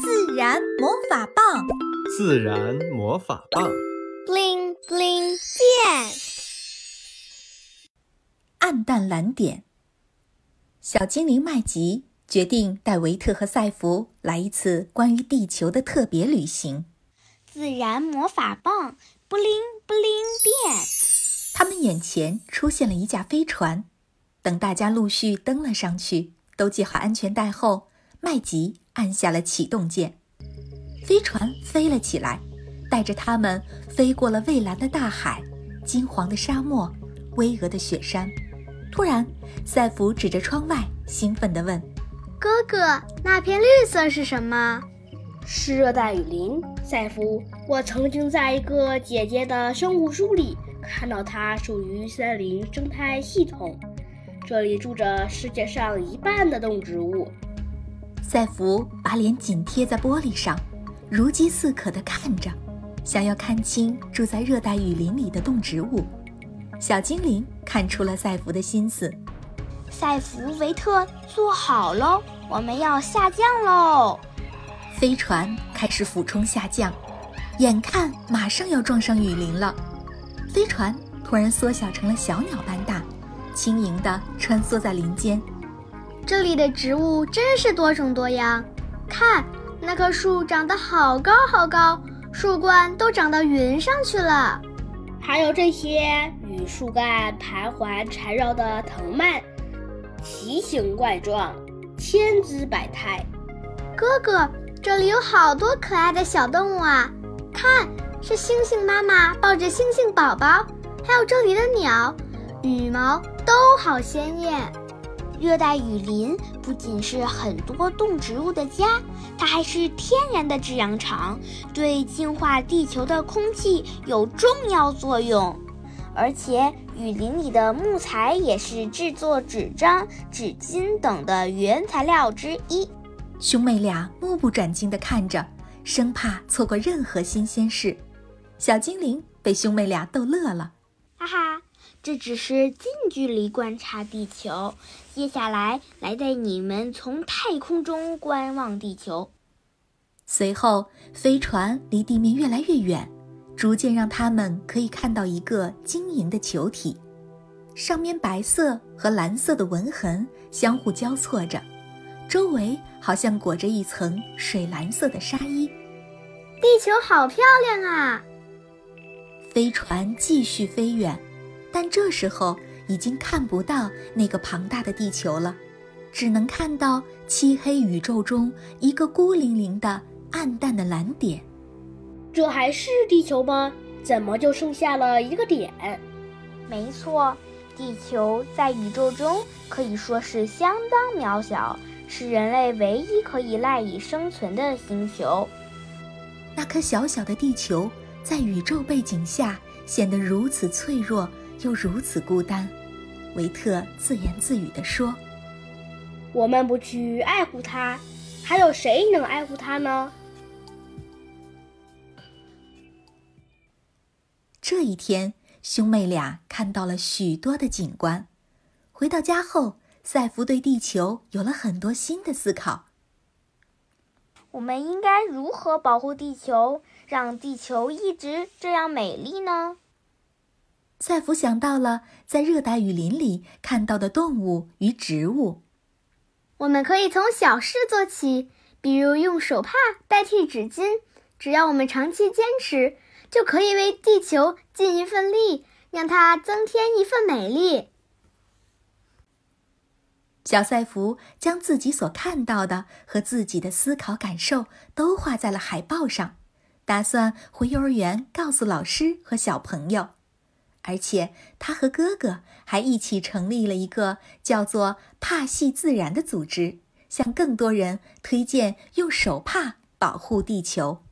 自然魔法棒，自然魔法棒，bling bling 变。暗淡蓝点。小精灵麦吉决定带维特和赛弗来一次关于地球的特别旅行。自然魔法棒，bling bling 变。他们眼前出现了一架飞船，等大家陆续登了上去，都系好安全带后，麦吉按下了启动键，飞船飞了起来，带着他们飞过了蔚蓝的大海、金黄的沙漠、巍峨的雪山。突然，赛弗指着窗外，兴奋地问：“哥哥，那片绿色是什么？”“是热带雨林。”赛弗，我曾经在一个姐姐的生物书里。看到它属于森林生态系统，这里住着世界上一半的动植物。赛弗把脸紧贴在玻璃上，如饥似渴地看着，想要看清住在热带雨林里的动植物。小精灵看出了赛弗的心思。赛弗、维特，坐好喽，我们要下降喽！飞船开始俯冲下降，眼看马上要撞上雨林了。飞船突然缩小成了小鸟般大，轻盈地穿梭在林间。这里的植物真是多种多样，看那棵树长得好高好高，树冠都长到云上去了。还有这些与树干盘桓缠绕的藤蔓，奇形怪状，千姿百态。哥哥，这里有好多可爱的小动物啊，看。是星星妈妈抱着星星宝宝，还有这里的鸟，羽毛都好鲜艳。热带雨林不仅是很多动植物的家，它还是天然的制氧厂，对净化地球的空气有重要作用。而且，雨林里的木材也是制作纸张、纸巾等的原材料之一。兄妹俩目不转睛地看着，生怕错过任何新鲜事。小精灵被兄妹俩逗乐了，哈哈，这只是近距离观察地球。接下来，来带你们从太空中观望地球。随后，飞船离地面越来越远，逐渐让他们可以看到一个晶莹的球体，上面白色和蓝色的纹痕相互交错着，周围好像裹着一层水蓝色的纱衣。地球好漂亮啊！飞船继续飞远，但这时候已经看不到那个庞大的地球了，只能看到漆黑宇宙中一个孤零零的暗淡的蓝点。这还是地球吗？怎么就剩下了一个点？没错，地球在宇宙中可以说是相当渺小，是人类唯一可以赖以生存的星球。那颗小小的地球。在宇宙背景下显得如此脆弱又如此孤单，维特自言自语地说：“我们不去爱护它，还有谁能爱护它呢？”这一天，兄妹俩看到了许多的景观。回到家后，赛弗对地球有了很多新的思考。我们应该如何保护地球？让地球一直这样美丽呢？赛弗想到了在热带雨林里看到的动物与植物。我们可以从小事做起，比如用手帕代替纸巾。只要我们长期坚持，就可以为地球尽一份力，让它增添一份美丽。小赛弗将自己所看到的和自己的思考感受都画在了海报上。打算回幼儿园告诉老师和小朋友，而且他和哥哥还一起成立了一个叫做“帕系自然”的组织，向更多人推荐用手帕保护地球。